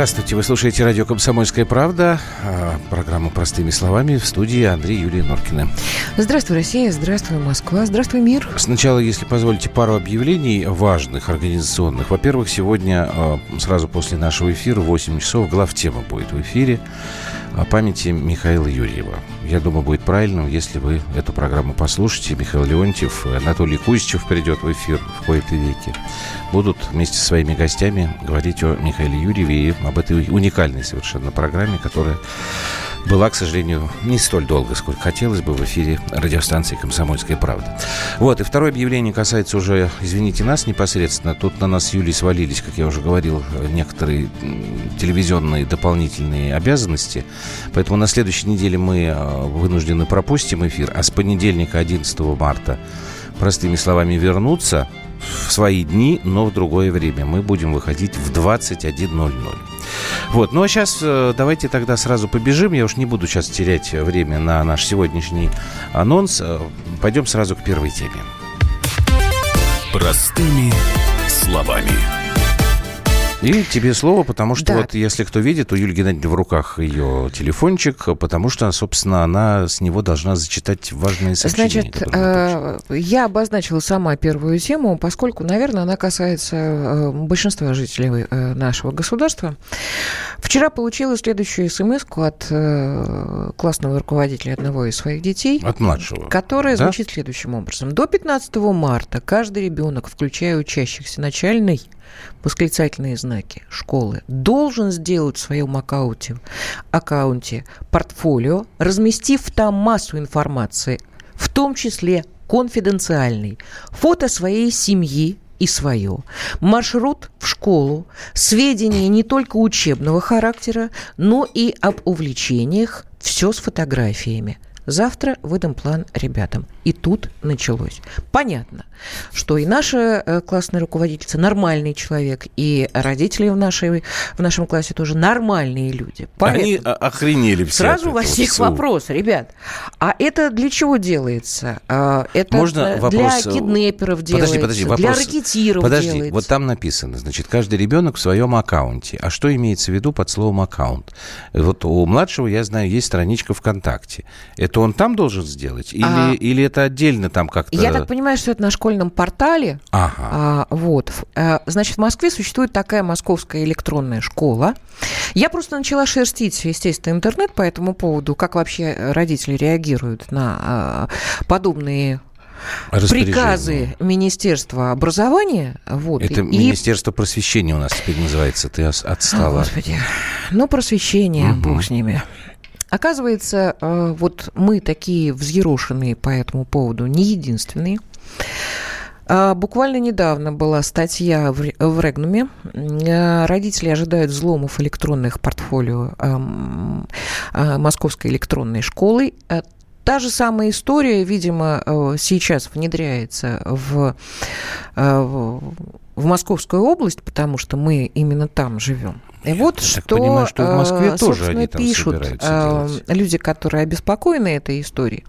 Здравствуйте, вы слушаете радио «Комсомольская правда», а, программу «Простыми словами» в студии Андрей Юлия Норкина. Здравствуй, Россия, здравствуй, Москва, здравствуй, мир. Сначала, если позволите, пару объявлений важных, организационных. Во-первых, сегодня, а, сразу после нашего эфира, в 8 часов, главтема будет в эфире о памяти Михаила Юрьева. Я думаю, будет правильным, если вы эту программу послушаете. Михаил Леонтьев, Анатолий Кузичев придет в эфир в кои-то веки. Будут вместе со своими гостями говорить о Михаиле Юрьеве и об этой уникальной совершенно программе, которая была, к сожалению, не столь долго, сколько хотелось бы в эфире радиостанции «Комсомольская правда». Вот, и второе объявление касается уже, извините нас непосредственно, тут на нас с Юлей свалились, как я уже говорил, некоторые телевизионные дополнительные обязанности, поэтому на следующей неделе мы э, вынуждены пропустим эфир, а с понедельника 11 марта, простыми словами, вернуться в свои дни, но в другое время. Мы будем выходить в 21.00. Вот, ну а сейчас э, давайте тогда сразу побежим. Я уж не буду сейчас терять время на наш сегодняшний анонс. Э, пойдем сразу к первой теме. Простыми словами. И тебе слово, потому что да. вот если кто видит, у Юлии Геннадьевны в руках ее телефончик, потому что, собственно, она с него должна зачитать важные сообщения. Значит, я обозначила сама первую тему, поскольку, наверное, она касается э, большинства жителей э, нашего государства. Вчера получила следующую смс от э, классного руководителя одного из своих детей. От младшего. Которая да? звучит следующим образом. До 15 марта каждый ребенок, включая учащихся начальной восклицательные знаки школы, должен сделать в своем аккаунте, аккаунте портфолио, разместив там массу информации, в том числе конфиденциальной, фото своей семьи, и свое. Маршрут в школу, сведения не только учебного характера, но и об увлечениях, все с фотографиями. Завтра выдам план ребятам. И тут началось. Понятно, что и наша э, классная руководительница нормальный человек, и родители в, нашей, в нашем классе тоже нормальные люди. Поэтому Они охренели все. Сразу во всех вопрос, ребят. А это для чего делается? А, это Можно для вопрос... киднеперов делается, подожди, подожди, вопрос... для ракетиров Подожди, делается. вот там написано, значит, каждый ребенок в своем аккаунте. А что имеется в виду под словом аккаунт? Вот у младшего, я знаю, есть страничка ВКонтакте. Это он там должен сделать? Или, а... или это отдельно там как-то? Я так понимаю, что это на школьном портале. Ага. А, вот. А, значит, в Москве существует такая московская электронная школа. Я просто начала шерстить, естественно, интернет по этому поводу, как вообще родители реагируют на а, подобные приказы Министерства образования. Вот, Это и... Министерство просвещения у нас теперь называется. Ты отстала. О, Господи. Ну, просвещение, угу. бог с ними. Оказывается, э, вот мы такие взъерошенные по этому поводу не единственные. А, буквально недавно была статья в Регнуме. Э, родители ожидают взломов электронных портфолио эм, э, Московской электронной школы. Та же самая история, видимо, сейчас внедряется в, в Московскую область, потому что мы именно там живем. И вот Я что, понимаю, что в Москве э, тоже они там пишут э, люди, которые обеспокоены этой историей.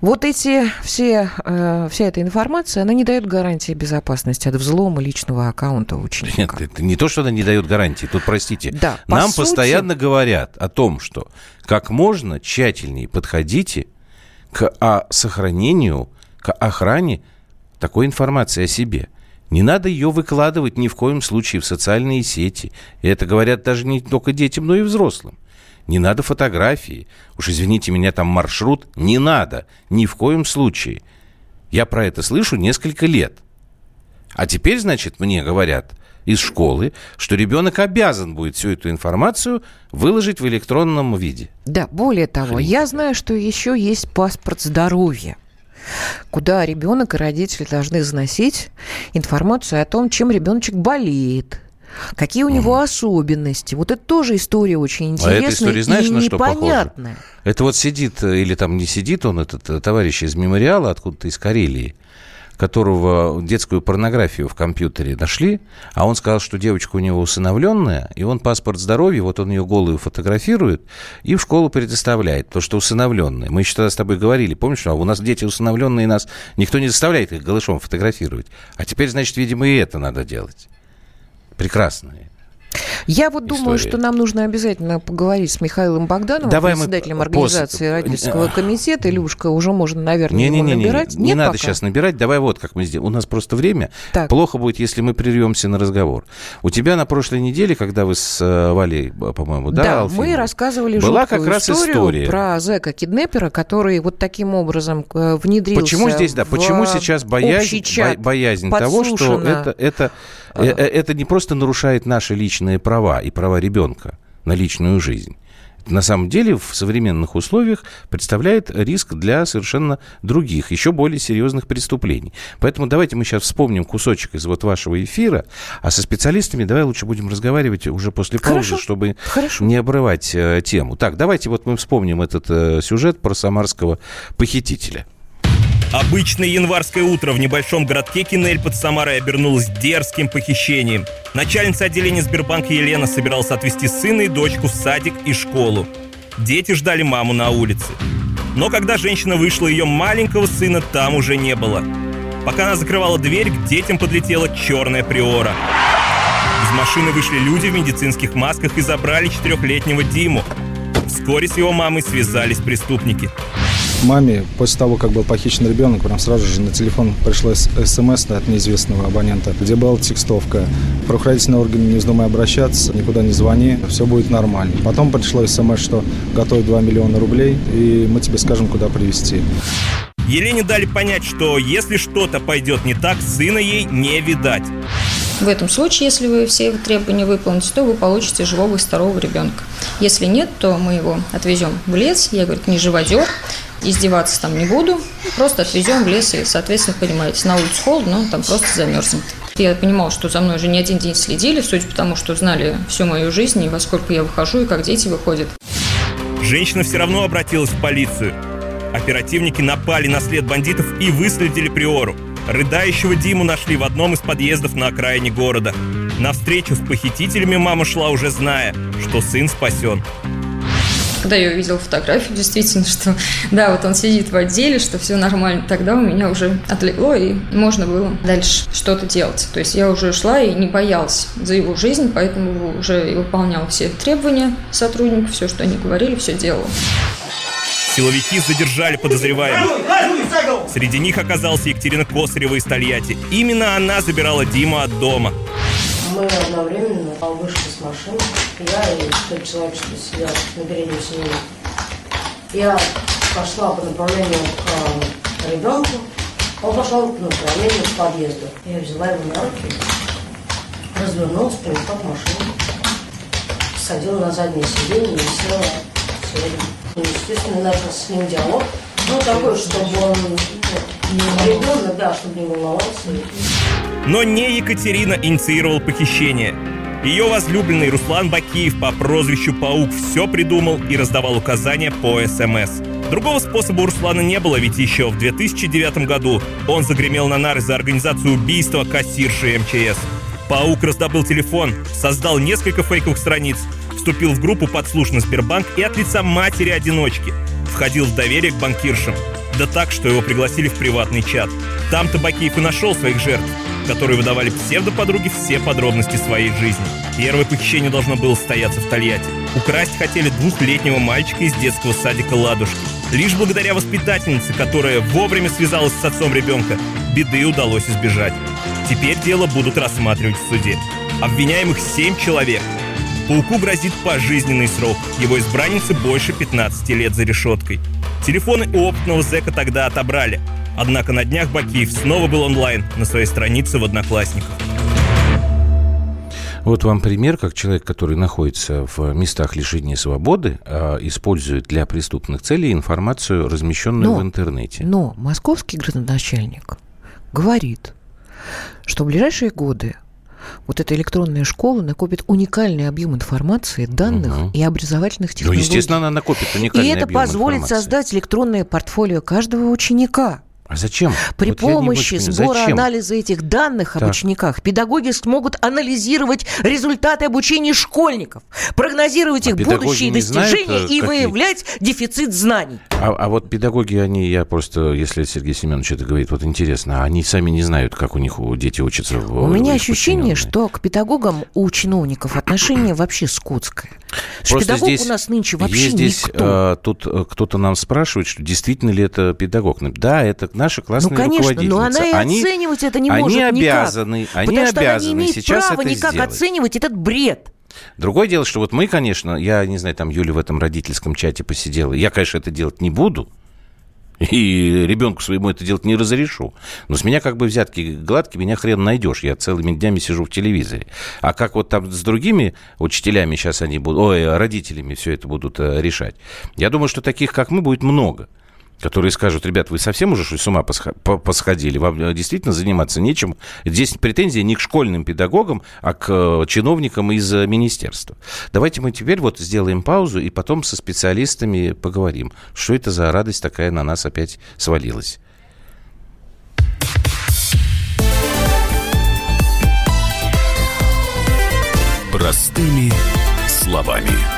Вот эти все, э, вся эта информация, она не дает гарантии безопасности от взлома личного аккаунта ученика. Нет, это не то, что она не дает гарантии. Тут, простите, да, нам по постоянно говорят о том, что как можно тщательнее подходите к а, сохранению, к охране такой информации о себе. Не надо ее выкладывать ни в коем случае в социальные сети. И это говорят даже не только детям, но и взрослым. Не надо фотографии. Уж извините меня, там маршрут. Не надо. Ни в коем случае. Я про это слышу несколько лет. А теперь, значит, мне говорят из школы, что ребенок обязан будет всю эту информацию выложить в электронном виде. Да, более того, Хрень я знаю, что еще есть паспорт здоровья куда ребенок и родители должны заносить информацию о том, чем ребеночек болеет, Какие у него особенности? Вот это тоже история очень интересная а эта история, знаешь, и на что непонятная. Похожа? Это вот сидит, э, или там не сидит он, этот э, товарищ из мемориала, откуда-то из Карелии, которого детскую порнографию в компьютере нашли, а он сказал, что девочка у него усыновленная, и он паспорт здоровья, вот он ее голую фотографирует и в школу предоставляет, то, что усыновленная. Мы еще тогда с тобой говорили, помнишь, а у нас дети усыновленные, нас никто не заставляет их голышом фотографировать. А теперь, значит, видимо, и это надо делать. Прекрасно. Я вот думаю, история. что нам нужно обязательно поговорить с Михаилом Богдановым, Давай мы председателем после- организации родительского комитета. Илюшка, уже можно, наверное, ему Не-не-не, набирать. не Нет надо пока? сейчас набирать. Давай вот как мы сделаем. У нас просто время. Так. Плохо будет, если мы прервемся на разговор. У тебя на прошлой неделе, когда вы с э, Валей, э, по-моему, да, Да, Алфимовой, мы рассказывали Была как раз историю история. про зэка-киднепера, который вот таким образом э, внедрился Почему здесь, да, почему сейчас боязнь, боязнь того, что это, это, э, э, это не просто нарушает наши личные права и права ребенка на личную жизнь. На самом деле в современных условиях представляет риск для совершенно других, еще более серьезных преступлений. Поэтому давайте мы сейчас вспомним кусочек из вот вашего эфира, а со специалистами давай лучше будем разговаривать уже после паузы, Хорошо. чтобы Хорошо. не обрывать э, тему. Так, давайте вот мы вспомним этот э, сюжет про самарского похитителя. Обычное январское утро в небольшом городке Кинель под Самарой обернулось дерзким похищением. Начальница отделения Сбербанка Елена собиралась отвезти сына и дочку в садик и школу. Дети ждали маму на улице. Но когда женщина вышла, ее маленького сына там уже не было. Пока она закрывала дверь, к детям подлетела черная приора. Из машины вышли люди в медицинских масках и забрали четырехлетнего Диму. Вскоре с его мамой связались преступники. Маме после того, как был похищен ребенок, прям сразу же на телефон пришло смс от неизвестного абонента, где была текстовка. Правоохранительные органы не вздумай обращаться, никуда не звони, все будет нормально. Потом пришло смс, что готовь 2 миллиона рублей, и мы тебе скажем, куда привезти. Елене дали понять, что если что-то пойдет не так, сына ей не видать. В этом случае, если вы все требования выполните, то вы получите живого и здорового ребенка. Если нет, то мы его отвезем в лес. Я, говорю, не живодер, издеваться там не буду. Просто отвезем в лес и, соответственно, понимаете, на улице холодно, он там просто замерзнет. Я понимала, что за мной уже не один день следили, судя по тому, что знали всю мою жизнь, и во сколько я выхожу, и как дети выходят. Женщина все равно обратилась в полицию. Оперативники напали на след бандитов и выследили Приору. Рыдающего Диму нашли в одном из подъездов на окраине города. На встречу с похитителями мама шла уже зная, что сын спасен. Когда я увидела фотографию, действительно, что да, вот он сидит в отделе, что все нормально, тогда у меня уже отлегло, и можно было дальше что-то делать. То есть я уже шла и не боялась за его жизнь, поэтому уже и выполняла все требования сотрудников, все, что они говорили, все делала. Силовики задержали подозреваемых. Среди них оказалась Екатерина Косарева из Тольятти. Именно она забирала Диму от дома. Мы одновременно вышли с машины. Я и тот человек, что сидел на переднем сиденье. Я пошла по направлению к э, ребенку. Он пошел по направлению к подъезду. Я взяла его на руки, развернулась, принесла к машине, садила на заднее сиденье и села сзади. И, естественно, начал с ним диалог. Ну, такой, чтобы он ну, ребенок, да, чтобы не волновался. Но не Екатерина инициировал похищение. Ее возлюбленный Руслан Бакиев по прозвищу Паук все придумал и раздавал указания по СМС. Другого способа у Руслана не было, ведь еще в 2009 году он загремел на нары за организацию убийства кассирши МЧС. Паук раздобыл телефон, создал несколько фейковых страниц, вступил в группу «Подслушно Сбербанк» и от лица матери-одиночки входил в доверие к банкиршам. Да так, что его пригласили в приватный чат. Там-то Бакиев и нашел своих жертв, которые выдавали псевдоподруге все подробности своей жизни. Первое похищение должно было состояться в Тольятти. Украсть хотели двухлетнего мальчика из детского садика «Ладушки». Лишь благодаря воспитательнице, которая вовремя связалась с отцом ребенка, беды удалось избежать. Теперь дело будут рассматривать в суде. Обвиняемых 7 человек. Пауку грозит пожизненный срок. Его избраннице больше 15 лет за решеткой. Телефоны у опытного зэка тогда отобрали. Однако на днях Бакиев снова был онлайн на своей странице в Одноклассниках. Вот вам пример, как человек, который находится в местах лишения свободы, а, использует для преступных целей информацию, размещенную Но- в интернете. Но московский градоначальник говорит, что в ближайшие годы вот эта электронная школа накопит уникальный объем информации, данных Мгм. и образовательных Ну, технологий. естественно, она накопит и уникальный это объем позволит информации. создать электронное портфолио каждого ученика. А зачем? При Вот помощи сбора зачем? анализа этих данных об Так. учениках педагоги смогут анализировать результаты обучения школьников, прогнозировать А их будущие не знают, достижения э, и какие? выявлять дефицит знаний. А, а вот педагоги, они, я просто, если Сергей Семенович это говорит, вот интересно, они сами не знают, как у них у- дети учатся в У меня их ощущение, что к педагогам у чиновников отношение вообще скотское. Просто Педагог здесь, у нас нынче вообще есть здесь, никто. э, тут э, кто-то нам спрашивает, что действительно ли это педагог. Ну, Да, это наша Ну, классная конечно, но руководительница. она и Они- оценивать это не они может никак. обязаны, они потому что она не обязаны имеет сейчас права это никак сделать. оценивать этот бред. Другое дело, что вот мы, конечно, я не знаю, там Юля в этом родительском чате посидела. Я, конечно, это делать не буду. И ребенку своему это делать не разрешу. Но с меня как бы взятки гладкие, меня хрен найдешь. Я целыми днями сижу в телевизоре. А как вот там с другими учителями сейчас они будут, ой, родителями все это будут э, решать. Я думаю, что таких, как мы, будет много которые скажут, ребят, вы совсем уже что с ума посходили, вам э, действительно заниматься нечем. Здесь претензии не к школьным педагогам, а к э, чиновникам из э, министерства. Давайте мы теперь вот сделаем паузу и потом со специалистами поговорим, что это за радость такая на нас опять свалилась. Простыми словами.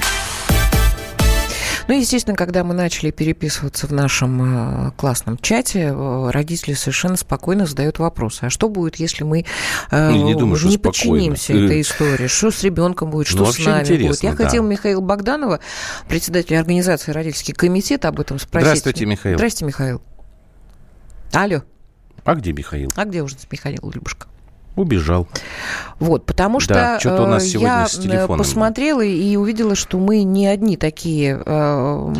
Ну, естественно, когда мы начали переписываться в нашем э, классном чате, э, родители совершенно спокойно задают вопросы. А что будет, если мы э, Не, не думаю, не спокойно. подчинимся Э. этой истории? Что с ребенком будет, что Ну, с нами будет? Я да. хотела Михаила Богданова, председателя организации «Родительский комитет», об этом спросить. Здравствуйте, Михаил. Здравствуйте, Михаил. Алло. А где Михаил? А где уже Михаил Любушка? Убежал. Вот, потому что Да, что-то у нас э, сегодня я с телефоном. посмотрела и увидела, что мы не одни такие э,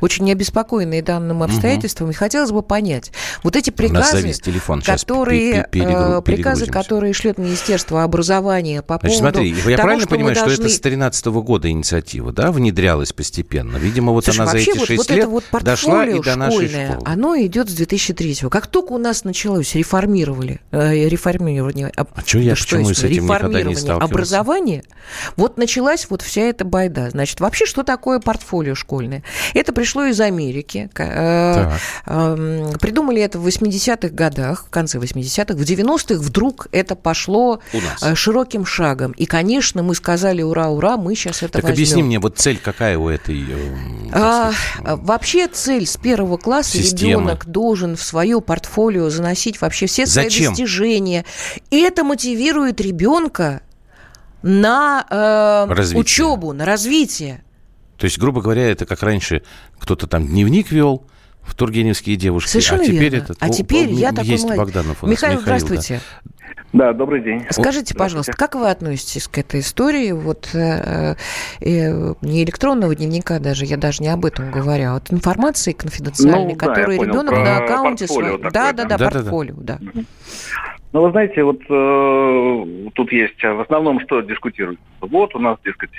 очень необеспокоенные данным обстоятельствам. И хотелось бы понять, вот эти приказы, телефон. Которые, перегру- э, приказы, которые шлет Министерство образования по Значит, поводу смотри, я того, правильно что понимаю, что должны... это с 2013 года инициатива, да, внедрялась постепенно? Видимо, вот Слушай, она за эти вот, 6 вот лет это вот дошла и до нашей школы. оно идет с 2003 -го. Как только у нас началось реформировали, э, реформирование, А чё я- почему с этим никогда не сталкивался? образования, вот началась вот вся эта байда. Значит, вообще, что такое портфолио школьное? Это пришло из Америки. Э, Так. эм, Придумали это в 80-х годах, в конце 80-х. В 90-х вдруг это пошло э, широким шагом. И, конечно, мы сказали, ура, ура, мы сейчас это Так возьмем. объясни мне, вот цель какая у этой... как А, сказать, вообще цель с первого класса Системы. ребенок должен в свое портфолио заносить вообще все свои Зачем? достижения. И это мотивирует ребенка на э, Развитие. учебу, на развитие. То есть, грубо говоря, это как раньше кто-то там дневник вел, в Тургеневские девушки, Совершенно а теперь верно. это... А теперь я такой Есть молодец. Богданов у нас, Михаил, да. здравствуйте. Да, добрый день. Скажите, пожалуйста, как вы относитесь к этой истории? Вот э, э, не электронного дневника даже, я даже не об этом говорю, а вот информации конфиденциальной, Ну, да, которую ребенок на аккаунте такое, Да, да? да, да, портфолио, да. Ну, вы знаете, вот э, тут есть а, в основном что дискутируют. Вот у нас, дескать,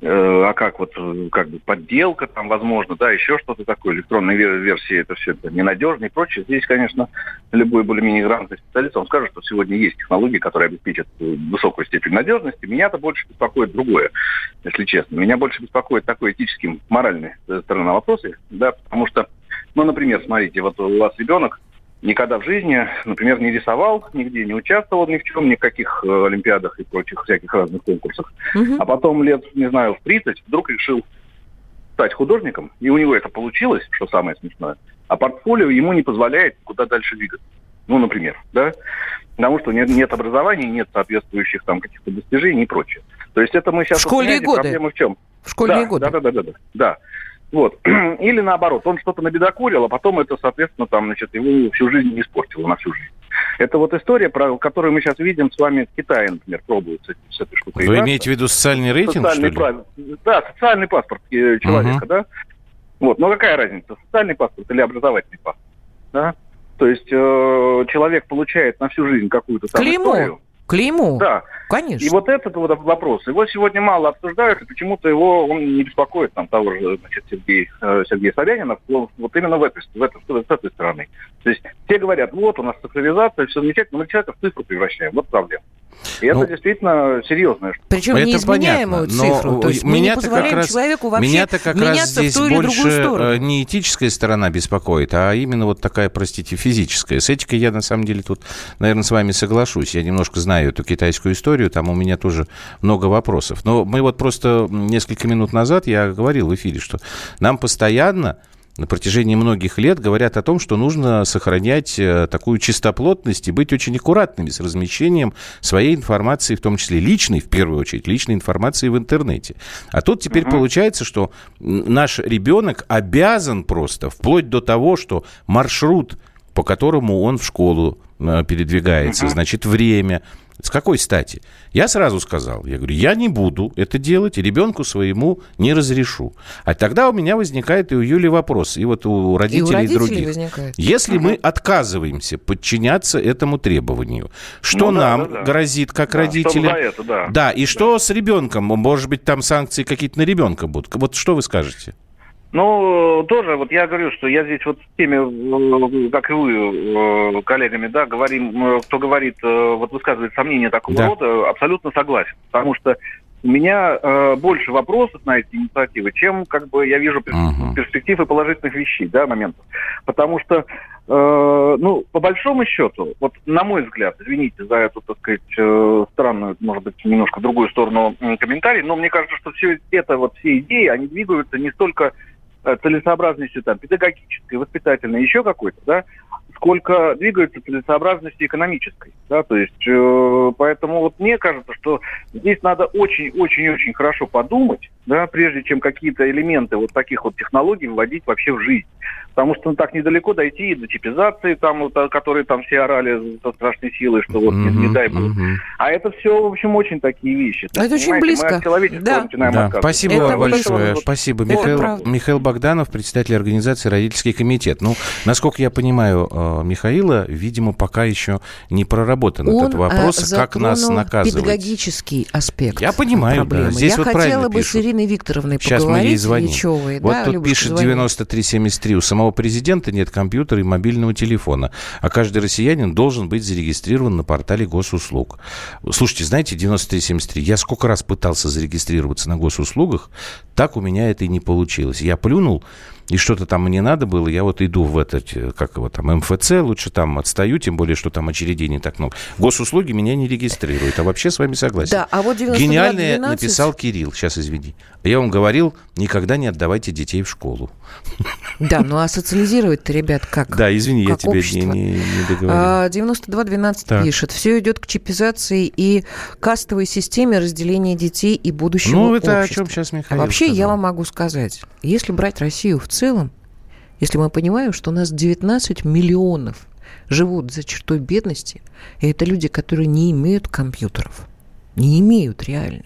э, а как вот, э, как бы подделка там, возможно, да, еще что-то такое, электронной вер- версии, это все это ненадежно и прочее. Здесь, конечно, любой более-менее грамотный специалист, он скажет, что сегодня есть технологии, которые обеспечат э, высокую степень надежности. Меня-то больше беспокоит другое, если честно. Меня больше беспокоит такой этический, моральной э, сторона вопроса, да, потому что, ну, например, смотрите, вот у вас ребенок никогда в жизни, например, не рисовал, нигде не участвовал ни в чем, ни в каких э, олимпиадах и прочих всяких разных конкурсах. Мгм. А потом лет, не знаю, в 30 вдруг решил стать художником, и у него это получилось, что самое смешное, а портфолио ему не позволяет куда дальше двигаться. Ну, например, да? Потому что нет, нет образования, нет соответствующих там каких-то достижений и прочее. То есть это мы сейчас... В школьные годы. Проблема в чем? В школьные да, годы. Да, да, да, да, да, да. Вот. Или наоборот, он что-то набедокурил, а потом это, соответственно, там, значит, его всю жизнь не испортило, на всю жизнь. Это вот история, про которую мы сейчас видим с вами в Китае, например, пробуют с, с этой штукой. Вы имеете в виду социальный рейтинг, социальный что ли? пра- Да, социальный паспорт э, человека, Мгм. да. Вот, но какая разница, социальный паспорт или образовательный паспорт? Да? То есть э, человек получает на всю жизнь какую-то там Клеймо. историю. Клеймо. Да. Конечно. И вот этот вот вопрос, его сегодня мало обсуждают, и почему-то его он не беспокоит там того же значит, Сергей, э, Сергей Собянина, вот, вот именно в этой, в этой, с этой стороны. То есть все говорят, вот у нас цифровизация, все замечательно, мы человека в цифру превращаем, вот проблема. И Ну, это действительно серьезная штука. Причем Это неизменяемую понятно, но цифру. То есть мы не позволяем как раз- человеку вообще Меня-то как раз меняться здесь в ту или больше другую э, сторону. не этическая сторона беспокоит, а именно вот такая, простите, физическая. С этикой я на самом деле тут, наверное, с вами соглашусь. Я немножко знаю эту китайскую историю, там у меня тоже много вопросов. Но мы вот просто несколько минут назад я говорил в эфире, что нам постоянно на протяжении многих лет говорят о том, что нужно сохранять э, такую чистоплотность и быть очень аккуратными с размещением своей информации, в том числе личной, в первую очередь, личной информации в интернете. А тут теперь получается, что наш ребенок обязан просто, вплоть до того, что маршрут, по которому он в школу э, передвигается, значит, время, с какой стати? Я сразу сказал, я говорю, я не буду это делать, и ребенку своему не разрешу. А тогда у меня возникает и у Юли вопрос, и вот у родителей, родителей других. возникает. Если мы отказываемся подчиняться этому требованию, что Ну да, нам да, да. грозит как Да, родителям? это, да. Да, и что с ребенком? Может быть, там санкции какие-то на ребенка будут? Вот что вы скажете? Ну, тоже, вот я говорю, что я здесь вот с теми, как и вы, э, коллегами, да, говорим, э, кто говорит, э, вот высказывает сомнения такого Да. рода, абсолютно согласен. Потому что у меня э, больше вопросов на эти инициативы, чем, как бы, я вижу перс- перспектив и положительных вещей, да, моментов. Потому что, э, ну, по большому счету, вот на мой взгляд, извините за эту, так сказать, э, странную, может быть, немножко другую сторону комментарий, но мне кажется, что все это, вот все идеи, они двигаются не столько э, целесообразностью там педагогической, воспитательной, еще какой-то, да, сколько двигаются целесообразностью экономической, да, то есть э, поэтому вот мне кажется, что здесь надо очень-очень-очень хорошо подумать, да, прежде чем какие-то элементы вот таких вот технологий вводить вообще в жизнь. Потому что ну, так недалеко дойти и до чипизации, там, вот, о которой там все орали со страшной силой, что вот не, не Мгм, дай бог. мгм. А это все, в общем, очень такие вещи. А это очень близко. Мы от человеческого Да. начинаем Да, спасибо Это вам вот большое. вот- Спасибо. Это Михаил, правда. Михаил Богданов, председатель организации «Родительский комитет». Ну, насколько я понимаю, Михаила, видимо, пока еще не проработан Он этот вопрос, э, как нас наказывать. педагогический аспект Я понимаю, да. проблемы. Здесь Я вот хотела бы с пишут. Ириной Викторовной Сейчас мы ей поговорить. звоним. Вот да, тут Любушка, пишет звони. 9373. У самого президента нет компьютера и мобильного телефона, а каждый россиянин должен быть зарегистрирован на портале госуслуг. Слушайте, знаете, 9373, я сколько раз пытался зарегистрироваться на госуслугах, так у меня это и не получилось. Я плюнул, и что-то там мне надо было, я вот иду в этот, э, как его там, МФЦ, лучше там отстаю, тем более, что там очередей не так много. Госуслуги меня не регистрируют, а вообще с вами согласен. Да, а вот 92 Гениальное 12. написал Кирилл, сейчас извини. Я вам говорил, никогда не отдавайте детей в школу. Да, ну а социализировать-то, ребят, как? Да, извини, я как тебе не, общество. не, не договорил. А, 9212 Так. пишет, все идет к чипизации и кастовой системе разделения детей и будущего ну, это о общества. чем сейчас А Михаил вообще я сказал. вам могу сказать, если брать Россию в целом, если мы понимаем, что у нас 19 миллионов живут за чертой бедности, и это люди, которые не имеют компьютеров, не имеют реально.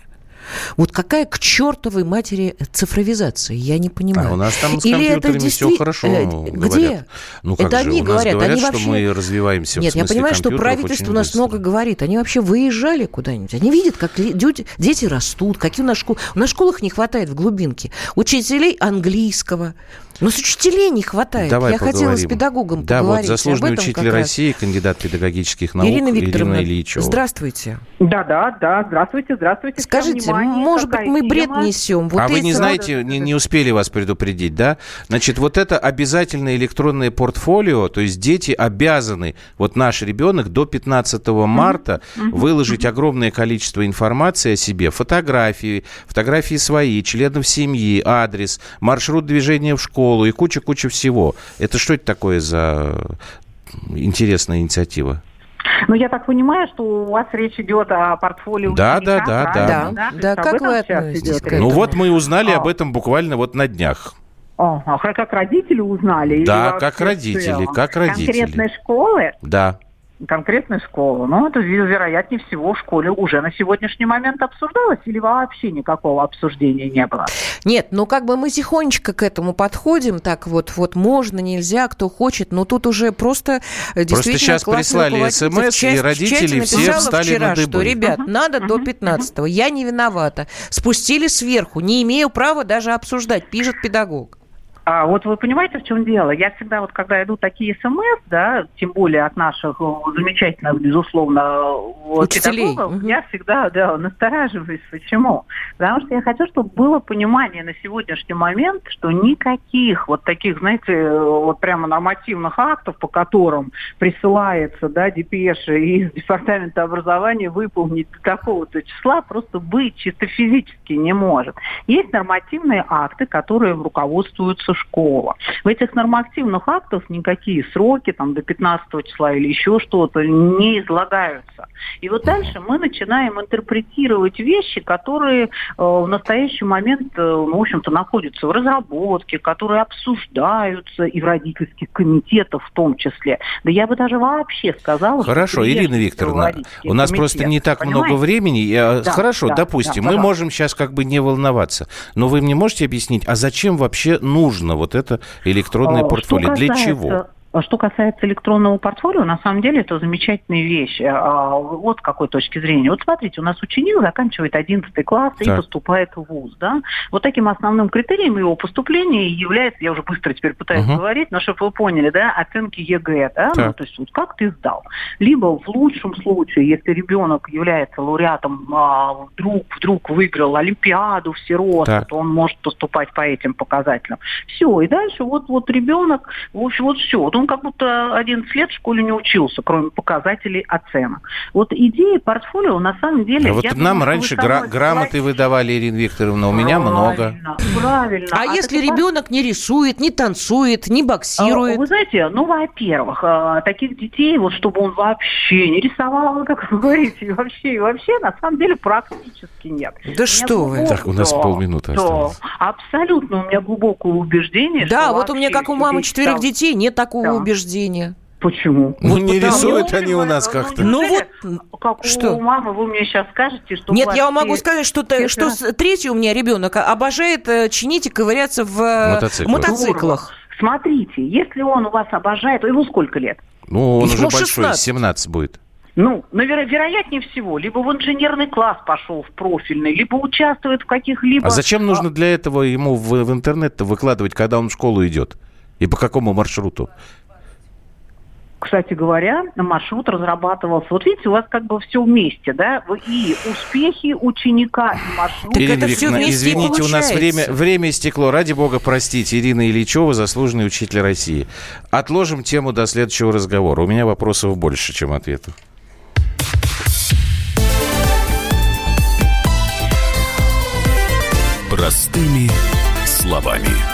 Вот какая к чертовой матери цифровизация, я не понимаю. А у нас там с Или компьютерами все действи- хорошо э, говорят. Где? Ну, как Это же, они у нас говорят, говорят, они что вообще- мы развиваемся Нет, я понимаю, что правительство у нас быстро. много говорит. Они вообще выезжали куда-нибудь. Они видят, как дю- дети растут, какие у нас школы. У нас в школах не хватает в глубинке учителей английского. Но с учителей не хватает. Давай я хотела с поговорим. педагогом Да, поговорить. вот заслуженный учитель. России, кандидат педагогических наук Ирина Викторовна, Ильичева. здравствуйте. Да, да, да. Здравствуйте, здравствуйте. Скажите, внимание, может быть, мы бред тема? несем? Вот а вы не эти- знаете, не, не успели вас предупредить, да? Значит, вот это обязательное электронное портфолио, то есть дети обязаны, вот наш ребенок до 15 марта выложить огромное количество информации о себе, фотографии, фотографии свои, членов семьи, адрес, маршрут движения в школу и куча-куча всего. Это что это такое за интересная инициатива? Ну, я так понимаю, что у вас речь идет о портфолио Да, ученика, да, да, да. Да, об как вы относитесь к этому? Ну вот мы узнали А. об этом буквально вот на днях. Ага, а как родители узнали? Да, как родители, как родители. Конкретной школы? Да. Конкретной школы. Но это, вероятнее всего, в школе уже на сегодняшний момент обсуждалось или вообще никакого обсуждения не было? Нет, ну как бы мы тихонечко к этому подходим, так вот, вот можно, нельзя, кто хочет, но тут уже просто действительно Просто сейчас прислали смс, и родители все встали вчера, на дыбы. что, ребят, uh-huh, надо uh-huh, до 15-го, uh-huh. я не виновата. Спустили сверху, не имею права даже обсуждать, пишет педагог. А вот вы понимаете, в чем дело? Я всегда, вот когда идут такие смс, да, тем более от наших э, замечательных, безусловно, Учителей. педагогов, угу. я всегда, да, настораживаюсь. Почему? Потому что я хочу, чтобы было понимание на сегодняшний момент, что никаких вот таких, знаете, вот прямо нормативных актов, по которым присылается, да, депеши из Департамента образования выполнить до такого-то числа, просто быть чисто физически не может. Есть нормативные акты, которые руководствуются школа. В этих нормативных актах никакие сроки, там, до 15 числа или еще что-то не излагаются. И вот дальше мы начинаем интерпретировать вещи, которые э, в настоящий момент, э, в общем-то, находятся в разработке, которые обсуждаются и в родительских комитетах в том числе. Да я бы даже вообще сказала, Хорошо, Ирина Викторовна, у нас комитет, просто не так понимаете? много времени. Я... Да, Хорошо, да, допустим, да, мы можем сейчас как бы не волноваться. Но вы мне можете объяснить, а зачем вообще нужно нужно вот это электронное портфолио? Для чего? А что касается электронного портфолио, на самом деле это замечательная вещь. А, вот с какой точки зрения. Вот смотрите, у нас ученик заканчивает 11 класс и поступает в ВУЗ. Да? Вот таким основным критерием его поступления является, я уже быстро теперь пытаюсь угу. говорить, но чтобы вы поняли, да, оценки ЕГЭ. Да? Ну, то есть вот как ты сдал. Либо в лучшем случае, если ребенок является лауреатом, а, вдруг, вдруг выиграл олимпиаду всеросса, то он может поступать по этим показателям. Все, и дальше вот, вот ребенок, в общем, вот все. Вот он он как будто 11 лет в школе не учился, кроме показателей оценок. Вот идея портфолио на самом деле... А вот нам думаю, раньше гра- грамоты выдавали, Ирина Викторовна, у меня много. Правильно. А, а если ребенок не рисует, не танцует, не боксирует? Вы знаете, ну, во-первых, а, таких детей, вот чтобы он вообще не рисовал, как вы говорите, и вообще, и вообще, на самом деле, практически нет. Да что вы. Так, у нас да, полминуты да. осталось. Абсолютно у меня глубокое убеждение, Да, вот у меня, как у мамы четверых детей, нет такого убеждения. Почему? Ну, не рисуют они у нас как-то. Ну, вот, как что? у мамы, вы мне сейчас скажете, что... Нет, я вам могу сказать, что, то, что третий у меня ребенок обожает э, чинить и ковыряться в э, мотоциклах. мотоциклах. Смотрите, если он у вас обожает, то ему сколько лет? Ну, он Ему уже 16. большой, 17 будет. Ну, наверное, вероятнее всего, либо в инженерный класс пошел в профильный, либо участвует в каких-либо... А зачем нужно для этого ему в, в интернет выкладывать, когда он в школу идет? И по какому маршруту? Кстати говоря, маршрут разрабатывался. Вот видите, у вас как бы все вместе, да? И успехи ученика, и маршрут. Ирина это все вместе извините, у нас время, время истекло. Ради бога, простите. Ирина Ильичева, заслуженный учитель России. Отложим тему до следующего разговора. У меня вопросов больше, чем ответов. Простыми словами.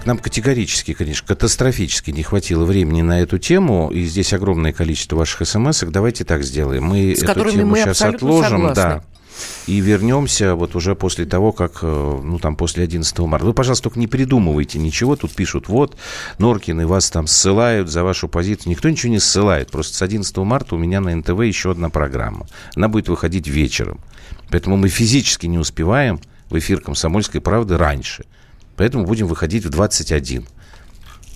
Так, нам категорически, конечно, катастрофически не хватило времени на эту тему, и здесь огромное количество ваших смс -ок. Давайте так сделаем. Мы С эту тему мы сейчас отложим, согласны. да, и вернемся вот уже после того, как, э, ну, там, после 11 марта. Вы, пожалуйста, только не придумывайте ничего. Тут пишут, вот, Норкины вас там ссылают за вашу позицию. Никто ничего не ссылает. Просто с 11 марта у меня на НТВ еще одна программа. Она будет выходить вечером. Поэтому мы физически не успеваем в эфир «Комсомольской правды» раньше. Поэтому будем выходить в 21.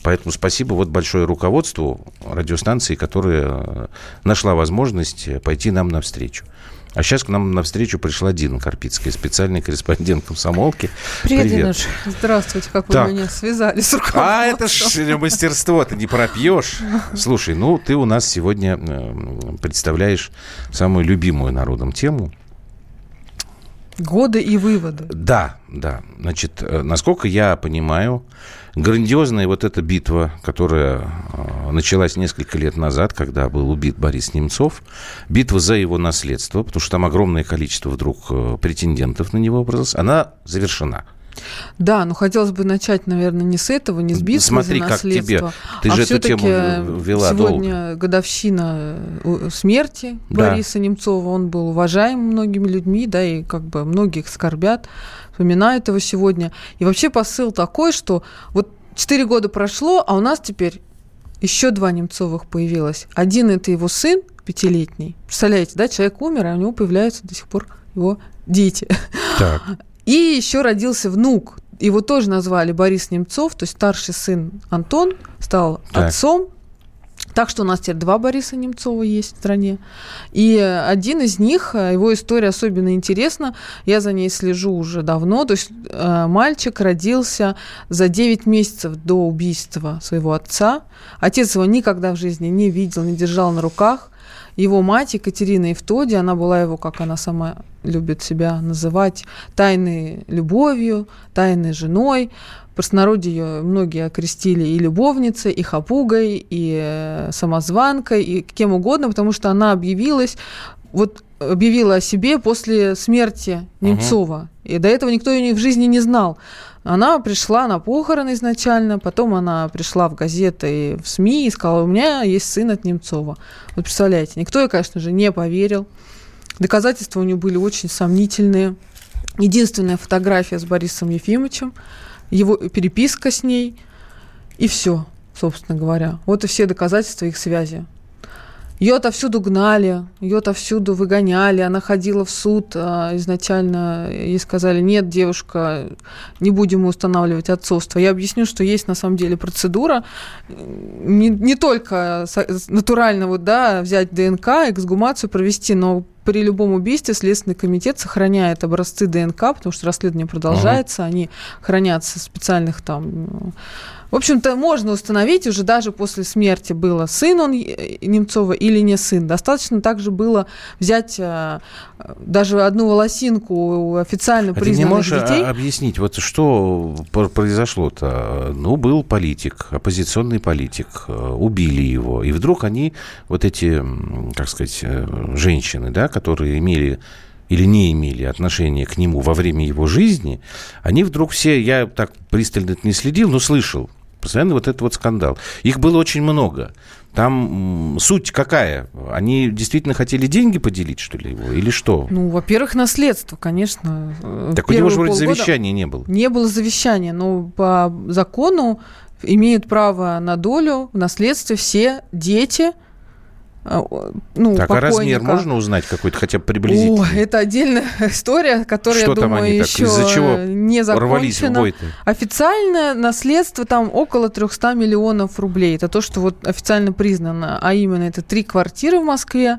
Поэтому спасибо вот большое руководству радиостанции, которая э, нашла возможность пойти нам навстречу. А сейчас к нам навстречу пришла Дина Карпицкая, специальный корреспондент комсомолки. Привет, Привет. Динуш. Здравствуйте, как так. вы меня связали с руководством. А, это ж мастерство, ты не пропьешь. Слушай, ну ты у нас сегодня э, представляешь самую любимую народом тему. Годы и выводы. Да, да. Значит, э, насколько я понимаю, грандиозная вот эта битва, которая э, началась несколько лет назад, когда был убит Борис Немцов, битва за его наследство, потому что там огромное количество вдруг э, претендентов на него образовалось, она завершена. Да, но хотелось бы начать, наверное, не с этого, не с битвы Смотри, за наследство. Как тебе. Ты а же эту тему вела сегодня долго. годовщина смерти да. Бориса Немцова. Он был уважаем многими людьми, да, и как бы многих скорбят вспоминают его сегодня. И вообще посыл такой, что вот четыре года прошло, а у нас теперь еще два Немцовых появилось. Один это его сын, пятилетний. Представляете, да, человек умер, а у него появляются до сих пор его дети. Так. И еще родился внук. Его тоже назвали Борис Немцов, то есть старший сын Антон стал так. отцом так что у нас теперь два Бориса Немцова есть в стране. И один из них, э, его история особенно интересна, я за ней слежу уже давно. То есть э, мальчик родился за 9 месяцев до убийства своего отца. Отец его никогда в жизни не видел, не держал на руках. Его мать Екатерина Евтодия, она была его, как она сама любит себя называть, тайной любовью, тайной женой простонародье ее многие окрестили и любовницей, и хапугой, и э, самозванкой, и кем угодно, потому что она объявилась вот объявила о себе после смерти Немцова. Угу. И до этого никто ее в жизни не знал. Она пришла на похороны изначально, потом она пришла в газеты и в СМИ и сказала, у меня есть сын от Немцова. Вот представляете, никто ей, конечно же, не поверил. Доказательства у нее были очень сомнительные. Единственная фотография с Борисом Ефимовичем – его переписка с ней, и все, собственно говоря. Вот и все доказательства их связи. Ее отовсюду гнали, ее отовсюду выгоняли. Она ходила в суд. А изначально ей сказали, нет, девушка, не будем устанавливать отцовство. Я объясню, что есть на самом деле процедура. Не, не только натурально вот, да, взять ДНК, эксгумацию провести, но при любом убийстве Следственный комитет сохраняет образцы ДНК, потому что расследование продолжается, uh они хранятся в специальных там в общем-то, можно установить уже даже после смерти было, сын он Немцова или не сын. Достаточно также было взять э, даже одну волосинку официально а признанных ты не можешь а, детей. объяснить, вот что произошло-то? Ну, был политик, оппозиционный политик, э, убили его, и вдруг они, вот эти, как сказать, э, женщины, да, которые имели или не имели отношения к нему во время его жизни, они вдруг все, я так пристально не следил, но слышал, постоянно вот этот вот скандал. Их было очень много. Там суть какая? Они действительно хотели деньги поделить, что ли, его? Или что? Ну, во-первых, наследство, конечно. Так Первые у него же вроде завещания не было. Не было завещания, но по закону имеют право на долю в наследстве все дети – ну, так, покойника. а размер можно узнать какой-то хотя бы приблизительный? О, это отдельная история, которая, Что я думаю, они еще Из-за чего не закончена. Официальное наследство там около 300 миллионов рублей. Это то, что вот официально признано. А именно это три квартиры в Москве,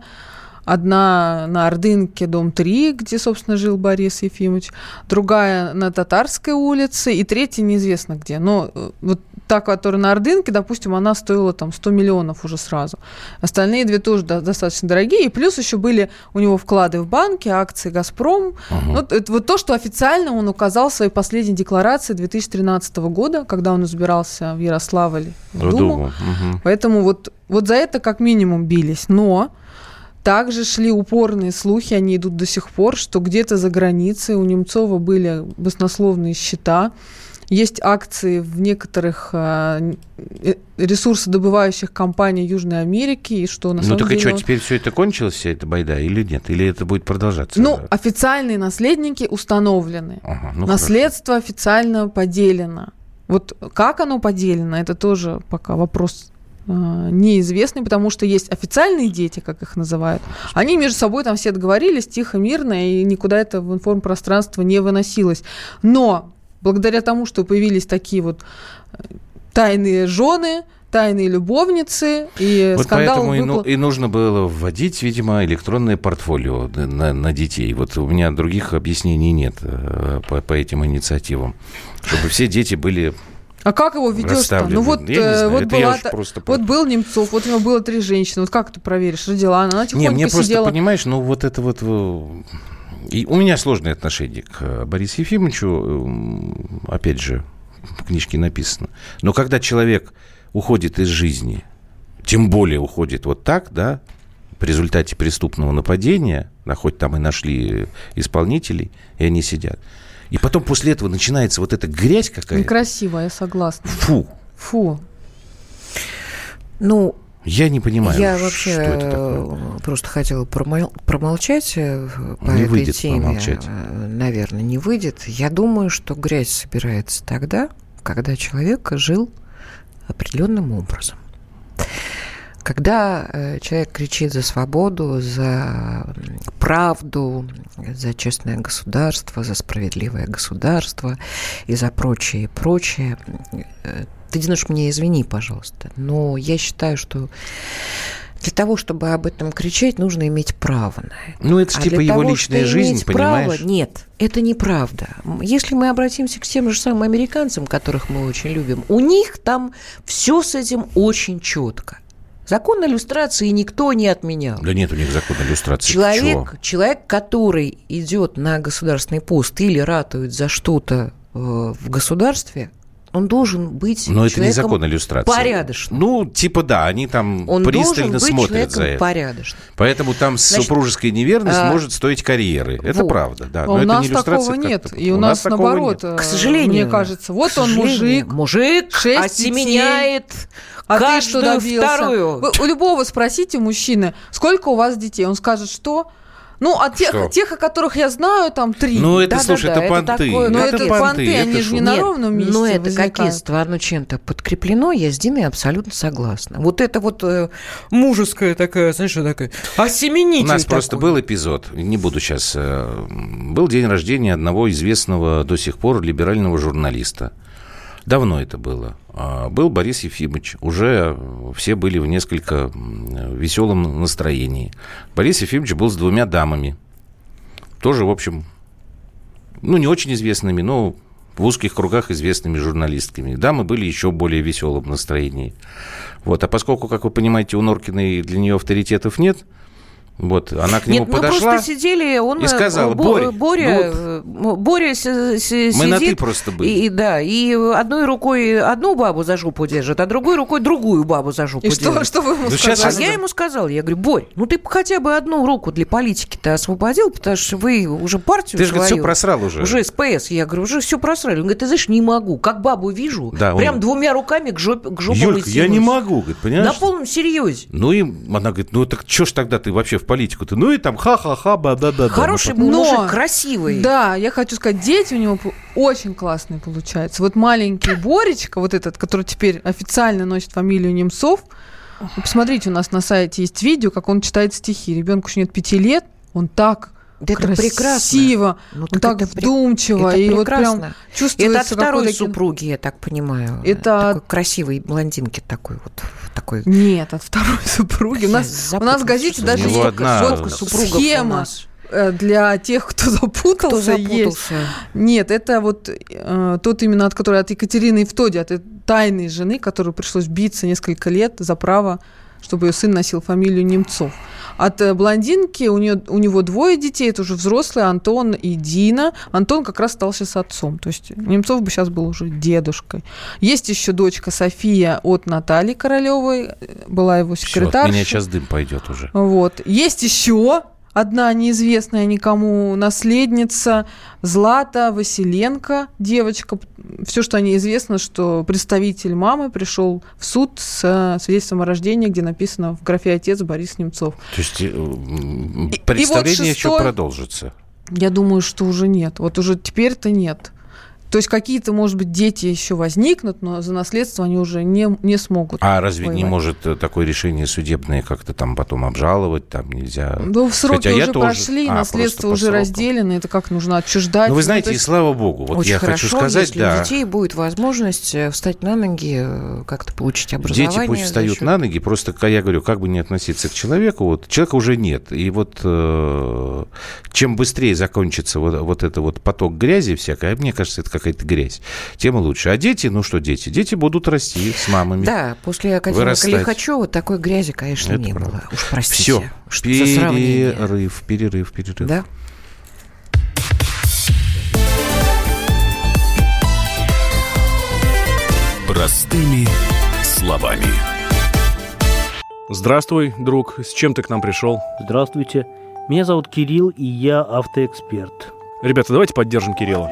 Одна на Ордынке, дом 3, где, собственно, жил Борис Ефимович. Другая на Татарской улице. И третья неизвестно где. Но э, вот та, которая на Ордынке, допустим, она стоила там 100 миллионов уже сразу. Остальные две тоже достаточно дорогие. И плюс еще были у него вклады в банки, акции «Газпром». Угу. Вот, это вот то, что официально он указал в своей последней декларации 2013 года, когда он избирался в Ярославле в, в Думу. Думу. Угу. Поэтому вот, вот за это как минимум бились. Но также шли упорные слухи, они идут до сих пор, что где-то за границей у Немцова были баснословные счета, есть акции в некоторых э, ресурсодобывающих компаний Южной Америки, и что на ну, самом деле... Ну так и что, теперь все это кончилось, вся эта байда, или нет? Или это будет продолжаться? Ну, официальные наследники установлены. Ага, ну Наследство хорошо. официально поделено. Вот как оно поделено, это тоже пока вопрос а, неизвестный, потому что есть официальные дети, как их называют. Они между собой там все договорились тихо, мирно, и никуда это в информпространство не выносилось. Но благодаря тому, что появились такие вот э, тайные жены, тайные любовницы, и вот скандал поэтому выпал... и, и нужно было вводить, видимо, электронное портфолио на, на детей. Вот у меня других объяснений нет э, по, по этим инициативам. Чтобы все дети были а как его ведешь-то? Ну вот, э, вот, была, просто... вот был Немцов, вот у него было три женщины. Вот как ты проверишь? Родила она, она Не, мне сидела. просто, понимаешь, ну вот это вот... Э, и у меня сложное отношение к Борису Ефимовичу. Опять же, в книжке написано. Но когда человек уходит из жизни, тем более уходит вот так, да, в результате преступного нападения, да, хоть там и нашли исполнителей, и они сидят. И потом после этого начинается вот эта грязь какая-то. Некрасиво, я согласна. Фу. Фу. Ну, я не понимаю, Я вообще что это такое. просто хотела промол- промолчать э, по не этой выйдет теме. промолчать. Э, Наверное, не выйдет. Я думаю, что грязь собирается тогда, когда человек жил определенным образом. Когда э, человек кричит за свободу, за правду, за честное государство, за справедливое государство и за прочее, прочее, э, ты, Динуш, мне извини, пожалуйста, но я считаю, что для того, чтобы об этом кричать, нужно иметь право на это. Ну, это же а типа его того, личная жизнь, понимаешь? Право, нет, это неправда. Если мы обратимся к тем же самым американцам, которых мы очень любим, у них там все с этим очень четко. Закон иллюстрации никто не отменял. Да нет у них закона иллюстрации. Человек, человек, который идет на государственный пост или ратует за что-то э, в государстве, он должен быть Но это не закон иллюстрации. порядочным. Ну, типа да, они там Он пристально смотрят за это. порядочным. Поэтому там Значит, супружеская неверность а, может стоить карьеры. Это вот. правда, да. А Но у это нас такого нет. И у, у нас, такого наоборот, нет. К сожалению. мне кажется, вот он мужик, Мужик осеменяет а каждую ты что добился? вторую. Вы у любого спросите мужчины, сколько у вас детей? Он скажет, что? Ну, от тех, Что? тех, о которых я знаю, там три. Ну, это, Да, слушай, да, это да, это понты. такое, Ну, это это понты, понты, это они же не на ровном месте Но это возникают. кокетство, оно чем-то подкреплено, я с Диной абсолютно согласна. Вот это вот э, мужеская такая, знаешь, что такая, осеменитель У нас такой. просто был эпизод, не буду сейчас... Был день рождения одного известного до сих пор либерального журналиста. Давно это было. А, Был Борис Ефимович. Уже все были в несколько веселом настроении. Борис Ефимович был с двумя дамами. Тоже, в общем, ну, не очень известными, но в узких кругах известными журналистками. Дамы были еще более веселом настроении. Вот. А поскольку, как вы понимаете, у Норкиной для нее авторитетов нет, вот, она к нему Нет, подошла. мы просто сидели, он... и сказала, Бо- «Боря, Боря, ну э, Боря си- си- Мы на сидит «ты» просто были. И, да, и одной рукой одну бабу за жопу держит, а другой рукой другую бабу за жопу И держит. что, что вы ему Ну, сейчас сказали? А я ему сказала, я говорю, Борь, ну ты хотя бы одну руку для политики-то освободил, потому что вы уже партию Ты же, говорит, все просрал уже. Уже СПС. Я говорю, уже все просрали. Он говорит, ты знаешь, не могу. Как бабу вижу, Да, он- прям двумя руками к жопе к жопам Юлька, я не могу, говорит, понимаешь? На полном серьезе. Ну и она говорит, ну так что ж тогда ты вообще в политику-то? Ну и там ха-ха-ха, ба-да-да. Хороший Ну, был Но- мужик, красивый. Да, я хочу сказать, дети у него очень классные получаются. Вот маленький Боречка, вот этот, который теперь официально носит фамилию Немцов, вы посмотрите, у нас на сайте есть видео, как он читает стихи. Ребенку еще нет пяти лет, он так Да это прекрасно. красиво, Ну, он так так это вдумчиво, это и вот прекрасно. прям чувствуется Это от второй супруги, я так понимаю. Это такой красивой блондинки такой вот такой. Нет, от второй супруги. У нас, у нас в газете что даже есть одна- вот схема э, для тех, кто запутался, Кто есть. запутался? Нет, это вот э, тот именно, от которой от Екатерины Евтоди, от этой тайной жены, которую пришлось биться несколько лет за право, чтобы ее сын носил фамилию Немцов. От э, блондинки у, нее, у него двое детей, это уже взрослые, Антон и Дина. Антон как раз стал сейчас отцом, то есть Немцов бы сейчас был уже дедушкой. Есть еще дочка София от Натальи Королевой, э, была его от секретарша. меня сейчас дым пойдет уже. Вот. Есть еще одна неизвестная никому наследница Злата Василенко, девочка. Все, что о ней известно, что представитель мамы пришел в суд с э, свидетельством о рождении, где написано в графе «Отец Борис Немцов». То есть э, м, И- и представление вот еще шестой- продолжится. Я думаю, что уже нет. Вот уже теперь-то нет. То есть какие-то, может быть, дети еще возникнут, но за наследство они уже не, не смогут. А разве воевать. не может э, такое решение судебное как-то там потом обжаловать? Там нельзя... Ну, сроки Хотя уже прошли, а, наследство уже разделено, это как нужно отчуждать. Ну, вы знаете, ну, есть... и слава богу, вот Очень я хорошо, хочу сказать, если да. у детей будет возможность э, встать на ноги, э, как-то получить образование. Дети пусть встают счет... на ноги, просто, я говорю, как бы не относиться к человеку, вот человека уже нет. И вот э, чем быстрее закончится вот, вот это вот поток грязи всякой, мне кажется, это какая-то грязь, тем лучше. А дети, ну что дети? Дети будут расти с мамами. Да, после академика вырастать. Лихачева такой грязи, конечно, это не правда. было. Уж простите. Все, что перерыв, перерыв, перерыв. Да. Простыми словами. Здравствуй, друг. С чем ты к нам пришел? Здравствуйте. Меня зовут Кирилл, и я автоэксперт. Ребята, давайте поддержим Кирилла.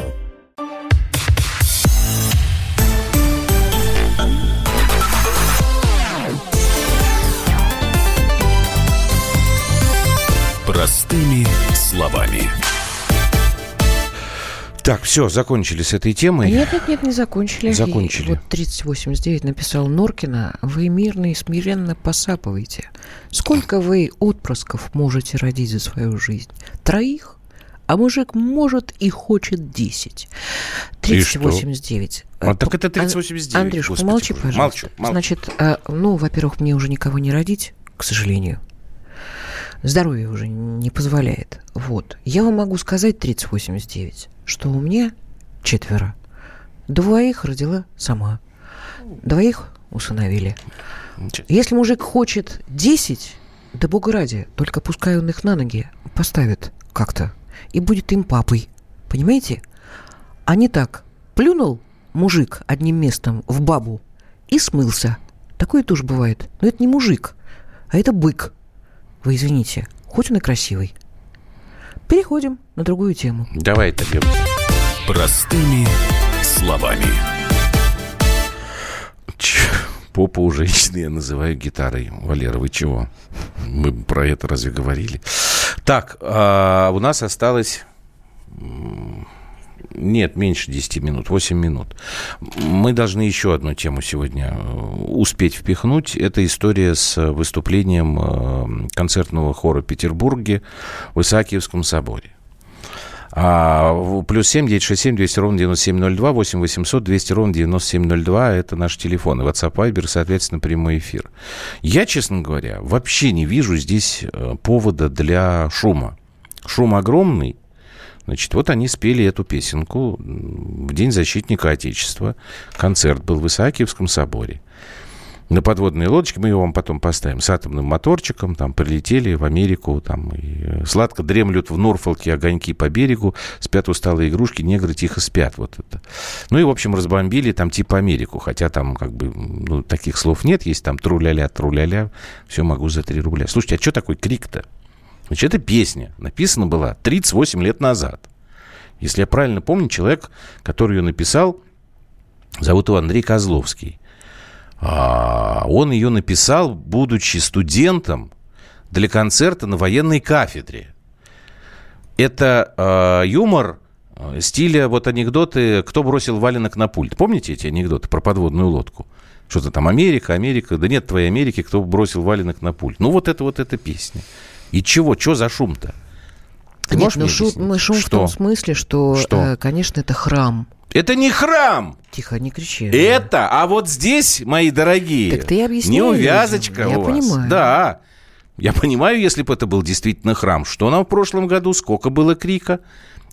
Простыми словами. Так, все, закончили с этой темой. Нет, нет, нет, не закончили. Закончили. И вот 3089 написал Норкина, вы мирно и смиренно посапываете. Сколько вы отпрысков можете родить за свою жизнь? Троих? А мужик может и хочет 10. 3089. А, так это 3089. Андрюш, Господи, помолчи, пожалуйста. Молчу, молчу. Значит, а, ну, во-первых, мне уже никого не родить, к сожалению здоровье уже не позволяет. Вот. Я вам могу сказать 3089, что у меня четверо. Двоих родила сама. Двоих усыновили. Если мужик хочет 10, да бога ради, только пускай он их на ноги поставит как-то и будет им папой. Понимаете? А не так. Плюнул мужик одним местом в бабу и смылся. Такое тоже бывает. Но это не мужик, а это бык. Вы извините, хоть он и красивый. Переходим на другую тему. Давай это делать. Простыми словами. Попу у женщины я называю гитарой. Валера, вы чего? Мы про это разве говорили? Так, а у нас осталось нет, меньше 10 минут, 8 минут. Мы должны еще одну тему сегодня э, успеть впихнуть. Это история с выступлением э, концертного хора Петербурге в Исаакиевском соборе. А, плюс семь, девять, шесть, семь, двести ровно девяносто семь ноль два, восемь восемьсот, двести ровно девяносто семь ноль два. Это наш телефон. И WhatsApp, Viber, соответственно, прямой эфир. Я, честно говоря, вообще не вижу здесь э, повода для шума. Шум огромный, Значит, вот они спели эту песенку в День защитника Отечества. Концерт был в Исаакиевском соборе. На подводной лодочке, мы его вам потом поставим, с атомным моторчиком, там, прилетели в Америку, там, и э, сладко дремлют в Норфолке огоньки по берегу, спят усталые игрушки, негры тихо спят, вот это. Ну и, в общем, разбомбили там типа Америку, хотя там, как бы, ну, таких слов нет, есть там тру-ля-ля, тру-ля-ля, все могу за три рубля. Слушайте, а что такой крик-то? Значит, эта песня написана была 38 лет назад. Если я правильно помню, человек, который ее написал, зовут его Андрей Козловский. А он ее написал, будучи студентом для концерта на военной кафедре. Это э, юмор э, стиля вот анекдоты «Кто бросил валенок на пульт». Помните эти анекдоты про подводную лодку? Что-то там Америка, Америка. Да нет твоей Америки, кто бросил валенок на пульт. Ну вот это вот эта песня. И чего? Что за шум-то? Ты Нет, ну шум, мы шум что? в том смысле, что, что? Э, конечно, это храм. Это не храм. Тихо, не кричи. Это, а вот здесь, мои дорогие, так ты объясни, неувязочка я у понимаю. вас. Да. Я понимаю, если бы это был действительно храм. Что нам в прошлом году? Сколько было крика?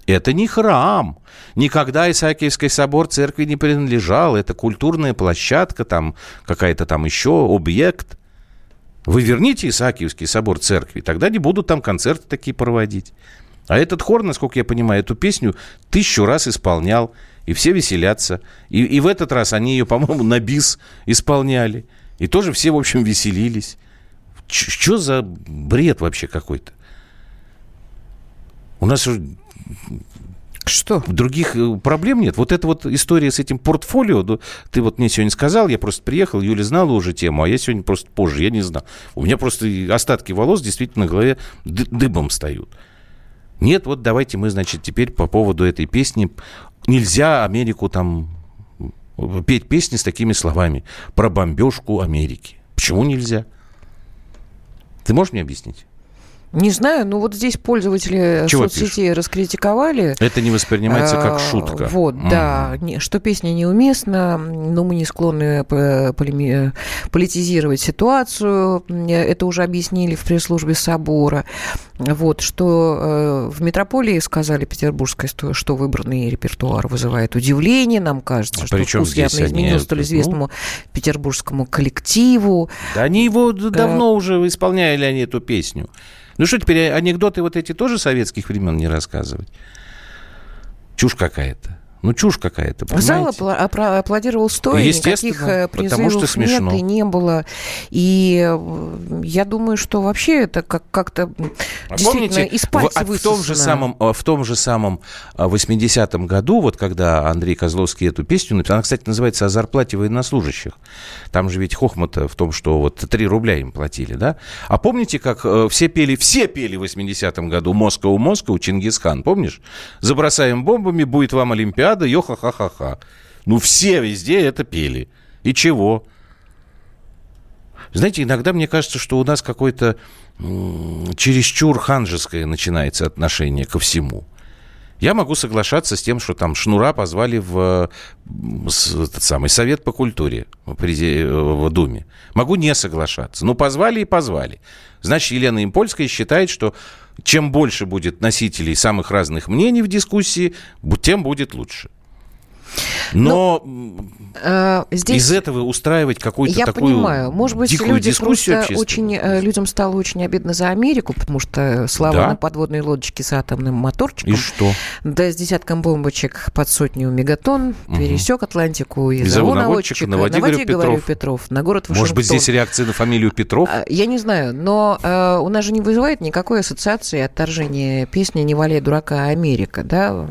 Это не храм. Никогда Исаакиевский собор церкви не принадлежал. Это культурная площадка, там какая-то там еще объект. Вы верните Исаакиевский собор церкви, тогда не будут там концерты такие проводить. А этот хор, насколько я понимаю, эту песню тысячу раз исполнял, и все веселятся. И, и в этот раз они ее, по-моему, на бис исполняли. И тоже все, в общем, веселились. Что за бред вообще какой-то? У нас что? Других э, проблем нет. Вот эта вот история с этим портфолио, ты вот мне сегодня сказал, я просто приехал, Юля знала уже тему, а я сегодня просто позже, я не знал. У меня просто остатки волос действительно на голове дыбом встают. Нет, вот давайте мы, значит, теперь по поводу этой песни. Нельзя Америку там петь песни с такими словами про бомбежку Америки. Почему нельзя? Ты можешь мне объяснить? Не знаю, но вот здесь пользователи Чего соцсетей пишут? раскритиковали. Это не воспринимается как а, шутка. Вот, mm. да, что песня неуместна, но мы не склонны политизировать ситуацию. Это уже объяснили в пресс-службе собора. Вот, что э, в метрополии сказали петербургской, что выбранный репертуар вызывает удивление. Нам кажется, а что вкус явно изменился столь известному ну... петербургскому коллективу. Да они его да. давно уже исполняли они эту песню. Ну что теперь, анекдоты вот эти тоже советских времен не рассказывать? Чушь какая-то. Ну, чушь какая-то, понимаете? Зал апла- аплодировал стоя, никаких э, призывов что смешно. нет и не было. И э, я думаю, что вообще это как- как-то а действительно помните, из пальца в, в, том же самом, э, в том же самом 80-м году, вот когда Андрей Козловский эту песню написал, она, кстати, называется «О зарплате военнослужащих». Там же ведь хохмата в том, что вот 3 рубля им платили, да? А помните, как все пели, все пели в 80-м году «Москва, Москва», Чингисхан, помнишь? «Забросаем бомбами, будет вам Олимпиада», Олимпиада, йо-ха-ха-ха-ха. Ну, все везде это пели. И чего? Знаете, иногда мне кажется, что у нас какое-то чересчур ханжеское начинается отношение ко всему. Я могу соглашаться с тем, что там Шнура позвали в этот самый Совет по культуре в, в Думе. Могу не соглашаться. Ну, позвали и позвали. Значит, Елена Импольская считает, что чем больше будет носителей самых разных мнений в дискуссии, тем будет лучше. Но ну, э, здесь из этого устраивать какую-то я такую понимаю. Может быть, люди просто очень э, людям стало очень обидно за Америку, потому что слава да? на подводной лодочке с атомным моторчиком. И что? Да, с десятком бомбочек под сотню мегатон угу. пересек Атлантику и, зову наводчика. Наводи, наводи Петров. говорю, Петров, на город Вашингтон. Может быть, здесь реакция на фамилию Петров? А, я не знаю, но э, у нас же не вызывает никакой ассоциации отторжения песни «Не валяй дурака, Америка», да?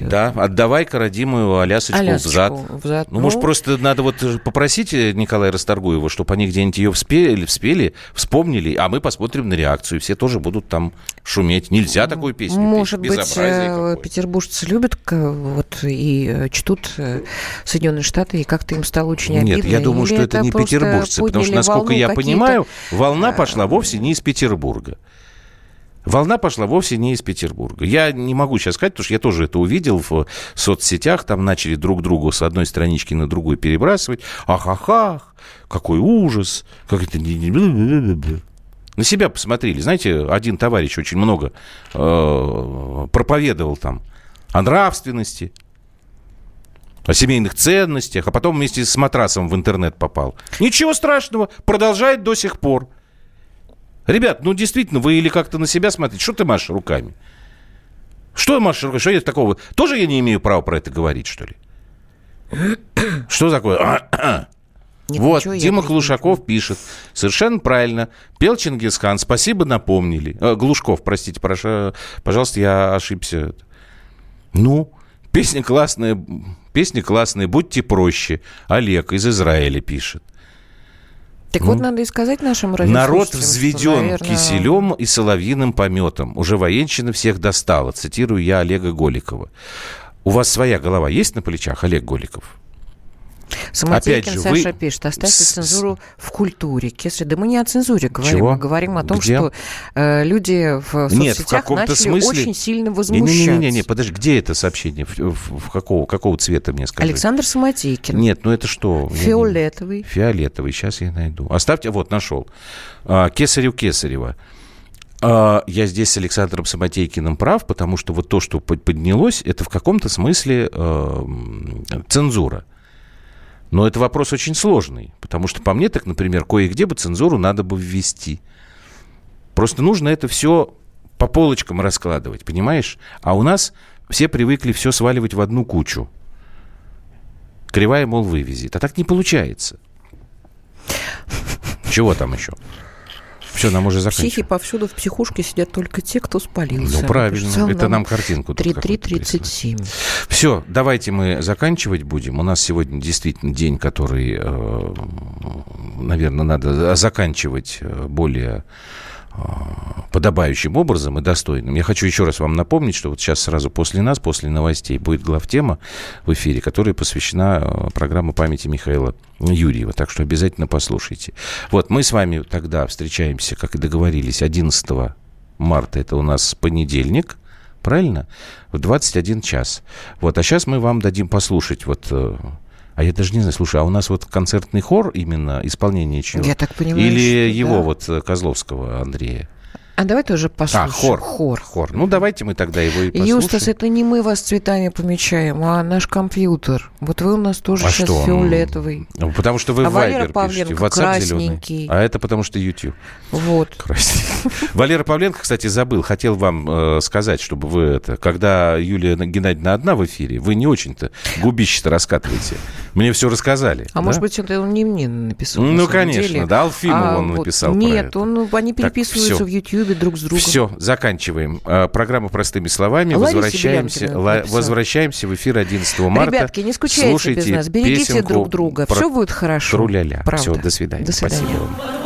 Да, отдавай-ка родимую Алясочку, Алясочку взад. взад. Ну, ну, может, просто надо вот попросить Николая Расторгуева, чтобы они где-нибудь ее вспели, вспели, вспомнили, а мы посмотрим на реакцию. Все тоже будут там шуметь. Нельзя такую песню Может петь. быть, э, петербуржцы любят вот, и э, чтут э, Соединенные Штаты, и как-то им стало очень обидно. Нет, я думаю, Или что это, это не петербуржцы, потому что, насколько я понимаю, волна пошла вовсе не из Петербурга. Волна пошла вовсе не из Петербурга. Я не могу сейчас сказать, потому что я тоже это увидел в соцсетях. Там начали друг другу с одной странички на другую перебрасывать. Ах-ах-ах, какой ужас. Как это... На себя посмотрели. Знаете, один товарищ очень много э, проповедовал там о нравственности, о семейных ценностях, а потом вместе с матрасом в интернет попал. Ничего страшного, продолжает до сих пор. Ребят, ну действительно, вы или как-то на себя смотрите. Что ты машешь руками? Что машешь руками? Что я такого? Тоже я не имею права про это говорить, что ли? Что такое? Нет, вот, Дима Глушаков пишет. Совершенно правильно. Пел Чингисхан. Спасибо, напомнили. Э, Глушков, простите, прошу, пожалуйста, я ошибся. Ну, песня классная, песня классная, будьте проще. Олег из Израиля пишет. Так ну, вот, надо и сказать нашим Народ взведен что, наверное... киселем и соловьиным пометом. Уже военщина всех достала. Цитирую я Олега Голикова. У вас своя голова есть на плечах, Олег Голиков? Опять же, Саша вы... пишет, оставьте с... цензуру в культуре. Кесри, да мы не о цензуре говорим, Чего? мы говорим о том, где? что э, люди в Нет, в начали смысле... очень сильно возмущаться. Не-не-не, подожди, где это сообщение? В, в, в какого, какого цвета мне скажи? Александр Самотекин. Нет, ну это что? Фиолетовый. Фиолетовый, сейчас я найду. Оставьте, вот, нашел. А, Кесарев Кесарева. А, я здесь с Александром Самотейкиным прав, потому что вот то, что поднялось, это в каком-то смысле э, цензура. Но это вопрос очень сложный, потому что по мне так, например, кое-где бы цензуру надо бы ввести. Просто нужно это все по полочкам раскладывать, понимаешь? А у нас все привыкли все сваливать в одну кучу. Кривая, мол, вывезет. А так не получается. Чего там еще? Все, нам уже заканчивать. Психи повсюду в психушке сидят только те, кто спалился. Ну, правильно. Это нам картинку. 3337. Все, давайте мы заканчивать будем. У нас сегодня действительно день, который, э, наверное, надо заканчивать э, более подобающим образом и достойным. Я хочу еще раз вам напомнить, что вот сейчас сразу после нас, после новостей, будет главтема в эфире, которая посвящена а, программе памяти Михаила Юрьева. Так что обязательно послушайте. Вот мы с вами тогда встречаемся, как и договорились, 11 марта. Это у нас понедельник. Правильно? В 21 час. Вот, а сейчас мы вам дадим послушать вот э, а я даже не знаю, слушай, а у нас вот концертный хор именно исполнение чего? Я так понимаю, Или его да. вот э, Козловского Андрея? А давай тоже послушаем. А, хор. Хор. Хор. Ну, давайте мы тогда его и послушаем. Юстас, это не мы вас цветами помечаем, а наш компьютер. Вот вы у нас тоже а сейчас что? фиолетовый. Ну, потому что вы а Валера Viber пишете, красненький. зеленый. А это потому что YouTube. Вот. Валера Павленко, кстати, забыл, хотел вам э, сказать, чтобы вы это, когда Юлия Геннадьевна одна в эфире, вы не очень-то губище-то раскатываете. Мне все рассказали. А да? может быть, это он не мне написал? Ну, конечно, деле. да, Алфимов а, он вот, написал Нет, он, они переписываются так, в Ютьюбе друг с другом. Все, заканчиваем. А, программа «Простыми словами». возвращаемся, возвращаемся в эфир 11 марта. Ребятки, не скучайте Слушайте без нас, берегите друг друга. Все будет хорошо. Тру-ля-ля. Правда. Все, до свидания. До свидания. Спасибо.